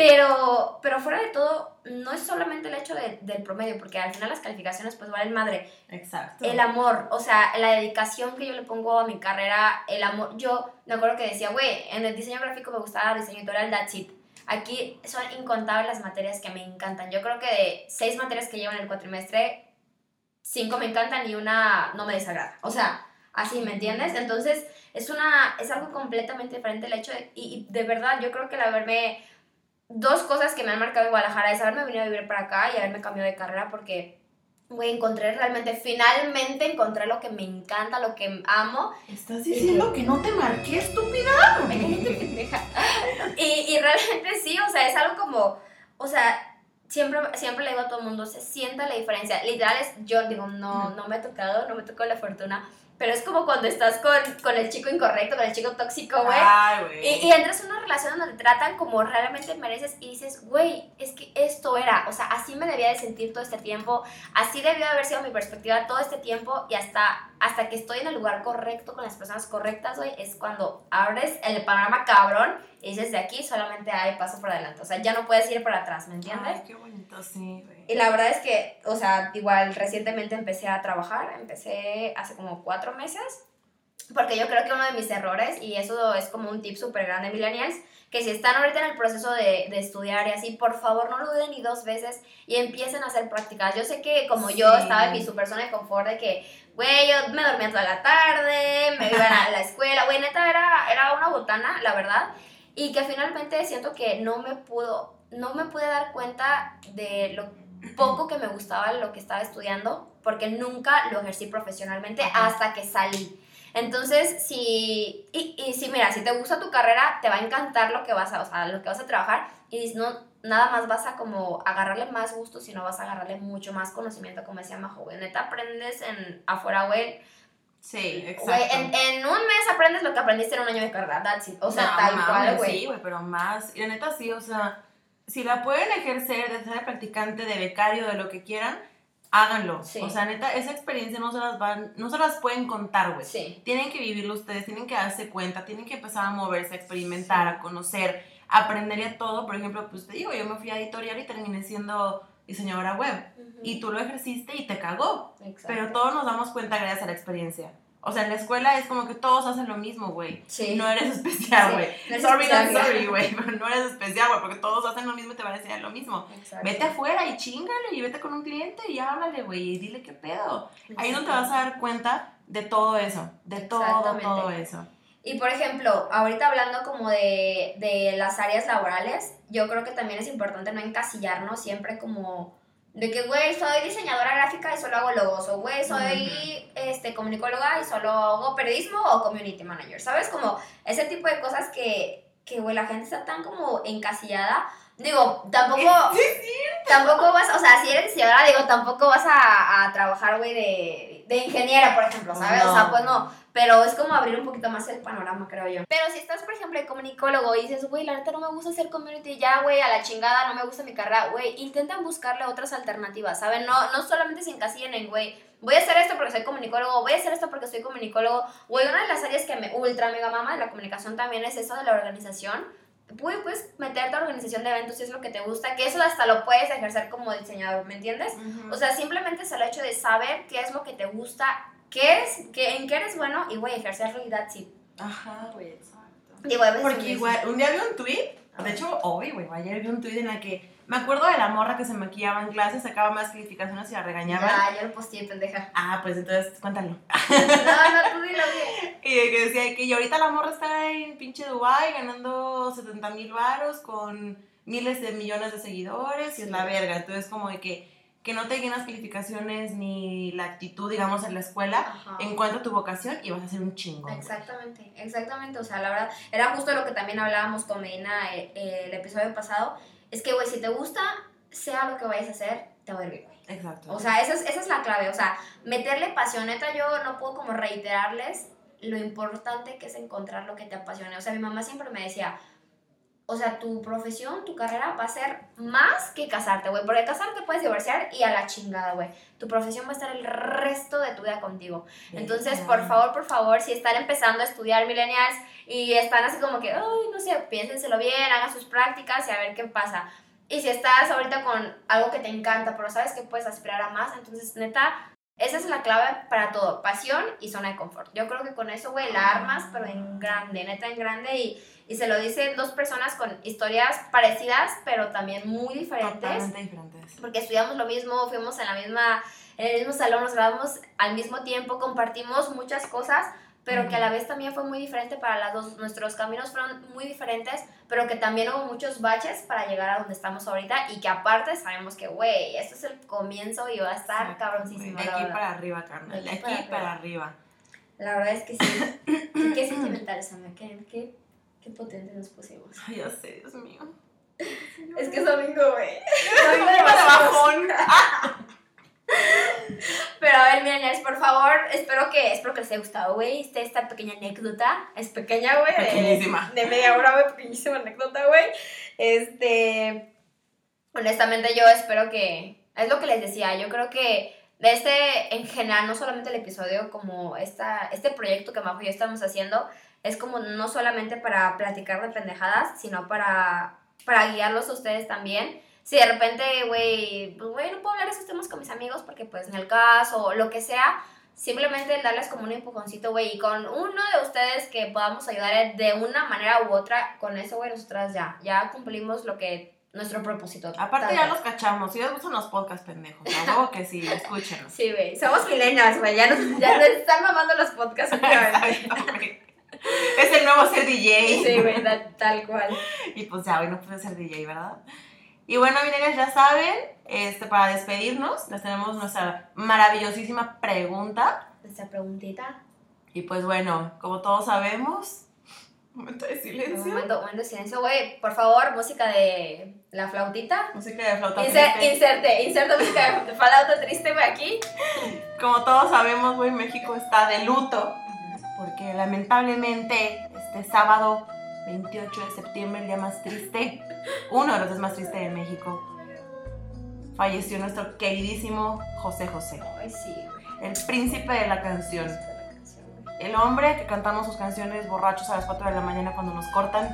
Pero, pero fuera de todo, no es solamente el hecho de- del promedio, porque al final las calificaciones pues valen madre. Exacto. El amor, o sea, la dedicación que yo le pongo a mi carrera, el amor. Yo me acuerdo que decía, güey, en el diseño gráfico me gustaba diseño editorial, that's it. Aquí son incontables las materias que me encantan. Yo creo que de seis materias que llevo en el cuatrimestre, cinco me encantan y una no me desagrada. O sea, así, ¿me entiendes? Entonces, es, una, es algo completamente diferente el hecho de... Y, y de verdad, yo creo que el haberme... Dos cosas que me han marcado en Guadalajara es haberme venido a vivir para acá y haberme cambiado de carrera porque, güey, encontré realmente, finalmente encontré lo que me encanta, lo que amo ¿Estás diciendo que no te marqué, estúpida? y, y realmente sí, o sea, es algo como, o sea, siempre, siempre le digo a todo el mundo, se sienta la diferencia. Literal es, yo digo, no, no me ha tocado, no me tocó la fortuna, pero es como cuando estás con, con el chico incorrecto, con el chico tóxico, güey. Y, y entras en una relación donde te tratan como realmente mereces y dices, güey, es que esto era, o sea, así me debía de sentir todo este tiempo, así debió de haber sido mi perspectiva todo este tiempo y hasta, hasta que estoy en el lugar correcto con las personas correctas, güey, es cuando abres el panorama cabrón y dices, de aquí solamente hay paso por adelante, o sea, ya no puedes ir para atrás, ¿me entiendes? Ay, qué bonito, sí, güey. Y la verdad es que, o sea, igual recientemente empecé a trabajar, empecé hace como cuatro meses porque yo creo que uno de mis errores, y eso es como un tip súper grande, millennials, que si están ahorita en el proceso de, de, estudiar y así, por favor no lo duden ni dos veces y empiecen a hacer prácticas. Yo sé que como yo estaba en mi super zona de confort de que, güey, yo me dormía toda la tarde, me iba a la escuela, güey, neta era, era una botana, la verdad, y que finalmente siento que no me pudo, no me pude dar cuenta de lo poco que me gustaba lo que estaba estudiando, porque nunca lo ejercí profesionalmente hasta que salí. Entonces, si, y, y si, mira, si te gusta tu carrera, te va a encantar lo que vas a, o sea, lo que vas a trabajar y no, nada más vas a como agarrarle más gusto, sino vas a agarrarle mucho más conocimiento, como decía Majo. Neta, aprendes en afuera, güey. Sí, exacto. Güey, en, en, un mes aprendes lo que aprendiste en un año de carrera, that's it. O sea, No, tal cual, güey. Sí, güey, pero más. Y la neta sí, o sea, si la pueden ejercer de ser practicante, de becario, de lo que quieran, háganlo. Sí. O sea, neta, esa experiencia no se las van, no se las pueden contar, güey. Sí. Tienen que vivirlo ustedes, tienen que darse cuenta, tienen que empezar a moverse, a experimentar, a conocer, aprender ya todo. Por ejemplo, pues te digo, yo me fui a editorial y terminé siendo diseñadora web. Y tú lo ejerciste y te cagó. Exacto. Pero todos nos damos cuenta gracias a la experiencia. O sea, en la escuela es como que todos hacen lo mismo, güey. Sí. No eres especial, Sí, güey. no eres sorry, especial, not sorry, güey. *laughs* Pero no eres especial, güey, porque todos hacen lo mismo y te van a enseñar lo mismo. Exacto. Vete afuera y chingale y vete con un cliente y háblale, güey, y dile qué pedo. Ahí no te vas a dar cuenta de todo eso, de todo, todo eso. Y por ejemplo, ahorita hablando como de, de las áreas laborales, yo creo que también es importante no encasillarnos siempre como de que, güey, soy diseñadora gráfica y solo hago logos, o güey, soy este, comunicóloga y solo hago periodismo o community manager, ¿sabes? Como ese tipo de cosas que, que güey, la gente está tan como encasillada. Digo, tampoco, *laughs* tampoco vas, o sea, si eres diseñadora, digo, tampoco vas a, a trabajar, güey, de, de ingeniera, por ejemplo, ¿sabes? O sea, No. pues no. Pero es como abrir un poquito más el panorama, creo yo. Pero si estás, por ejemplo, de comunicólogo y dices, güey, la neta no me gusta hacer community, ya, güey, a la chingada, no me gusta mi carrera, güey, intentan buscarle otras alternativas, ¿saben? No, no solamente se encasillen en, güey, voy a hacer esto porque soy comunicólogo, voy a hacer esto porque soy comunicólogo. Güey, una de las áreas que me ultra mega mama de la comunicación también es eso de la organización. Puedes meterte a organización de eventos si es lo que te gusta, que eso hasta lo puedes ejercer como diseñador, ¿me entiendes? O sea, simplemente es el hecho de saber qué es lo que te gusta, qué es, qué, en qué eres bueno y, güey, ejercerlo y that's it. Ajá, güey, exacto. Digo, a veces Porque igual, un día vi un tweet, de hecho, hoy, güey, ayer vi un tweet en la que me acuerdo de la morra que se maquillaba en clase, sacaba más calificaciones y la regañaban. Ah, yo lo posteé, pendeja. Ah, pues entonces, cuéntalo. *laughs* No, no, tú dilo bien. *laughs* Y que decía que y ahorita la morra está en pinche Dubai ganando 70 mil varos con miles de millones de seguidores y es la verga. Entonces, como de que, que no te lleguen las calificaciones ni la actitud, digamos, en la escuela, Ajá. encuentra tu vocación y vas a ser un chingo. Exactamente, exactamente. O sea, la verdad, era justo lo que también hablábamos con Medina eh, el episodio pasado. Es que, güey, si te gusta, sea lo que vayas a hacer, te va a ir bien, güey. Exacto. O sea, esa es, esa es la clave. O sea, meterle pasión. Neta, yo no puedo como reiterarles lo importante que es encontrar lo que te apasione. O sea, mi mamá siempre me decía, o sea, tu profesión, tu carrera va a ser más que casarte, güey. Porque casarte puedes divorciar y a la chingada, güey. Tu profesión va a estar el resto de tu vida contigo. Entonces, por favor, por favor, si están empezando a estudiar millennials y están así como que, ay, no sé, piénsenselo bien, hagan sus prácticas y a ver qué pasa. Y si estás ahorita con algo que te encanta, pero sabes que puedes aspirar a más, entonces, neta, esa es la clave para todo, pasión y zona de confort. Yo creo que con eso, güey, la armas, pero en grande, neta en grande, y, y se lo dicen dos personas con historias parecidas, pero también muy diferentes Totalmente diferentes. porque estudiamos lo mismo, fuimos en la misma, en el mismo salón, nos graduamos al mismo tiempo, compartimos muchas cosas, pero que a la vez también fue muy diferente para las dos, nuestros caminos fueron muy diferentes, pero que también hubo muchos baches para llegar a donde estamos ahorita y que aparte sabemos que, güey, esto es el comienzo y va a estar Exacto, cabroncísimo. De aquí para arriba, carnal. De aquí para arriba. La verdad es que sí. qué, qué sentimental, Samia, qué, qué, qué potente nos pusimos. Ay, ya sé, Dios mío. Es que es domingo, güey. Domingo de bajón. *laughs* Pero a ver, miren, por favor, espero que, espero que les haya gustado, güey, este- esta pequeña anécdota. Es pequeña, güey. de- Pequeñísima. De, media hora, güey, pequeñísima anécdota, güey. Este, honestamente yo espero que, es lo que les decía, yo creo que de este, en general, no solamente el episodio, como esta, este proyecto que Majo y yo estamos haciendo, es como no solamente para platicar de pendejadas, sino para, para guiarlos a ustedes también. Si de repente, güey, pues, güey, no puedo hablar de esos temas con mis amigos porque pues en el caso o lo que sea, simplemente darles como un empujoncito, güey, y con uno de ustedes que podamos ayudar de una manera u otra, con eso, güey, nosotras ya, ya cumplimos lo que, nuestro propósito. Aparte Tal ya los cachamos. Si les gustan los podcasts pendejos, huevo que sí, escúchenos. Sí, güey, somos milenials, güey, ya nos, ya nos están mamando los podcasts. *laughs* *laughs* Es el nuevo ser DJ. Sí, ta- tal cual. Y pues ya, hoy no pude ser DJ, ¿verdad? Y bueno, miren, ya saben, este, para despedirnos, les tenemos nuestra maravillosísima pregunta. Nuestra preguntita. Y pues bueno, como todos sabemos, momento de Un silencio. momento, un momento de silencio, güey. Por favor, música de la flautita. Música de flauta Inser- triste. inserte, inserte música de flauta triste, güey, aquí. Como todos sabemos, güey, México está de luto. Porque lamentablemente este sábado 28 de septiembre, el día más triste, uno de los días más tristes de México, falleció nuestro queridísimo José José, Ay, sí, güey. el príncipe de la canción. El hombre que cantamos sus canciones borrachos a las 4 de la mañana cuando nos cortan.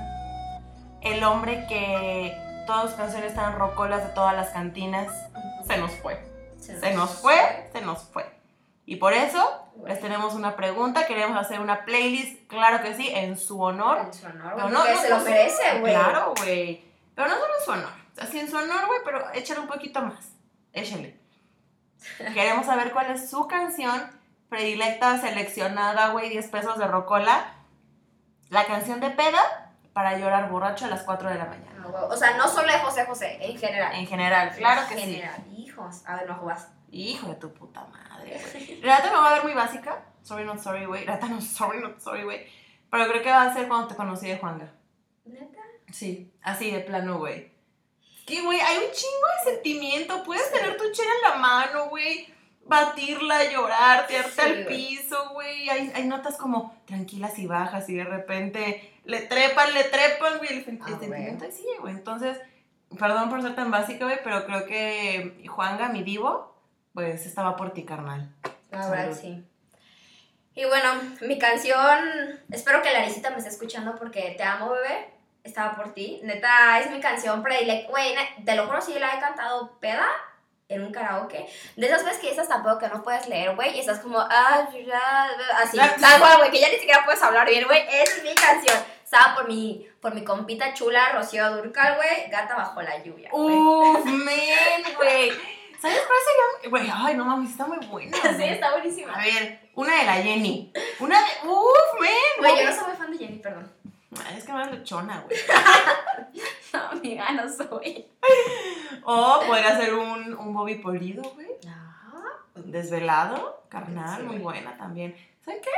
El hombre que todas sus canciones estaban rocolas de todas las cantinas. Se nos fue. Se nos fue, se nos fue. Y por eso les tenemos una pregunta. Queremos hacer una playlist, claro que sí, en su honor. En su honor, Pero güey, no, no, se lo merece, güey. Claro, güey. Pero no solo en su honor. O sea, sí en su honor, güey, pero échale un poquito más. Échale. *laughs* Queremos saber cuál es su canción predilecta, seleccionada, güey, 10 pesos de rocola. La canción de peda para llorar borracho a las 4 de la mañana. Ah. O sea, no solo de José José, en general. En general, claro En que sí. general. Hijos. A ver, no jugas. Hijo de tu puta madre, güey. *laughs* Renata me va a ver muy básica. Sorry, not sorry, güey. Renata no, sorry, not sorry, güey. Pero creo que va a ser cuando te conocí de Juanga. ¿Neta? Sí, así de plano, güey. Que, güey, hay un chingo de sentimiento. Puedes tener tu chela en la mano, güey. Batirla, llorar, tirarte Sí, al piso, güey. Hay, hay notas como tranquilas y bajas y de repente le trepan, le trepan, güey. El, Ah, sentimiento ahí sigue, güey. Entonces, perdón por ser tan básica, güey, pero creo que Juanga, mi divo, pues estaba por ti, carnal. La verdad, sí. Y bueno, mi canción, espero que Larisita me esté escuchando porque te amo, bebé. Estaba por ti. Neta, es mi canción predilecta. Güey, te lo juro, sí la he cantado peda en un karaoke. De esas veces que tan pedo que no puedes leer, güey, y estás como, ah, ya, así, *laughs* tal cual, güey, que ya ni siquiera puedes hablar bien, güey. Esa es mi canción. Estaba por mi, por mi compita chula, Rocío Durcal, güey, gata bajo la lluvia. Uf, men, güey. ¿Sabes cuál sería? Güey, ay, no mames, está muy buena. *laughs* sí, está buenísima. A ver, una de la Jenny. Una de. Uf, men. Güey, yo no soy muy fan de Jenny, perdón. Ay, Es que no eres luchona, güey. *laughs* No, amiga, no soy. O podría ser un, un Bobby Polido, güey. Ajá. Desvelado, carnal, Sí, muy buena también. ¿Sabes qué?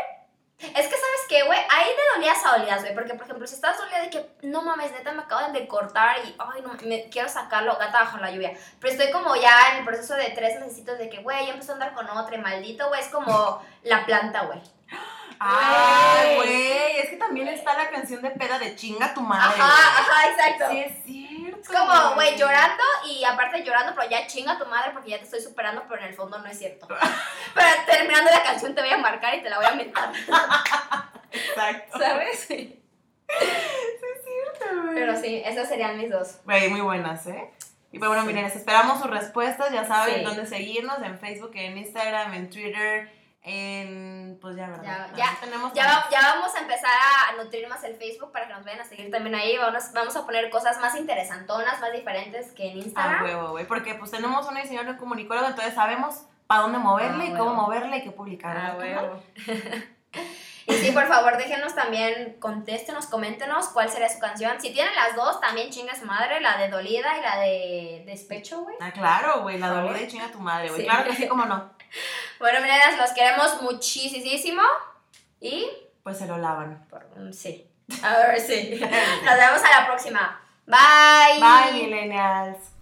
Es que, ¿sabes qué, güey? Ahí de dolidas a dolidas, güey. Porque, por ejemplo, si estás dolida de que, no mames, neta, me acaban de cortar y, ay, no, me quiero sacarlo, gata bajo la lluvia. Pero estoy como ya en el proceso de tres necesitos de que, güey, ya empezó a andar con otra y maldito, güey. Es como la planta, güey. Ay, Güey. es que también está la canción de peda de chinga tu madre. Ajá, ajá, exacto. güey. Sí, es cierto. Es como, güey, llorando y aparte llorando, pero ya chinga tu madre porque ya te estoy superando, pero en el fondo no es cierto. *laughs* pero terminando la canción te voy a marcar y te la voy a mentar. Exacto. ¿Sabes? güey. Pero sí, esas serían mis dos. Güey, muy buenas, ¿eh? Y pues bueno, Sí. miren, esperamos sus respuestas, ya saben Sí. dónde seguirnos, en Facebook, en Instagram, en Twitter, en... pues ya, ¿verdad? Ya, ya, tenemos Ya, va- ya vamos a empezar a nutrir más el Facebook para que nos vayan a seguir también ahí. Vamos, vamos a poner cosas más interesantonas, más diferentes que en Instagram. huevo, güey, porque pues tenemos una diseñadora de comunicólogo, entonces sabemos para dónde moverle Ah, cómo moverle y qué publicar. Ah, huevo. *laughs* Y sí, por favor, déjenos también, contéstenos, coméntenos cuál sería su canción. Si tienen las dos, también chinga su madre, la de Dolida y la de Despecho, güey. Ah, claro, güey, la dolida y chinga tu madre, güey. Sí. Claro que sí, cómo no. *laughs* Bueno, miren, los queremos muchísimo. Y, Pues se lo lavan. por, sí. A ver, sí. *laughs* Nos vemos a la próxima. Bye. Bye, millennials.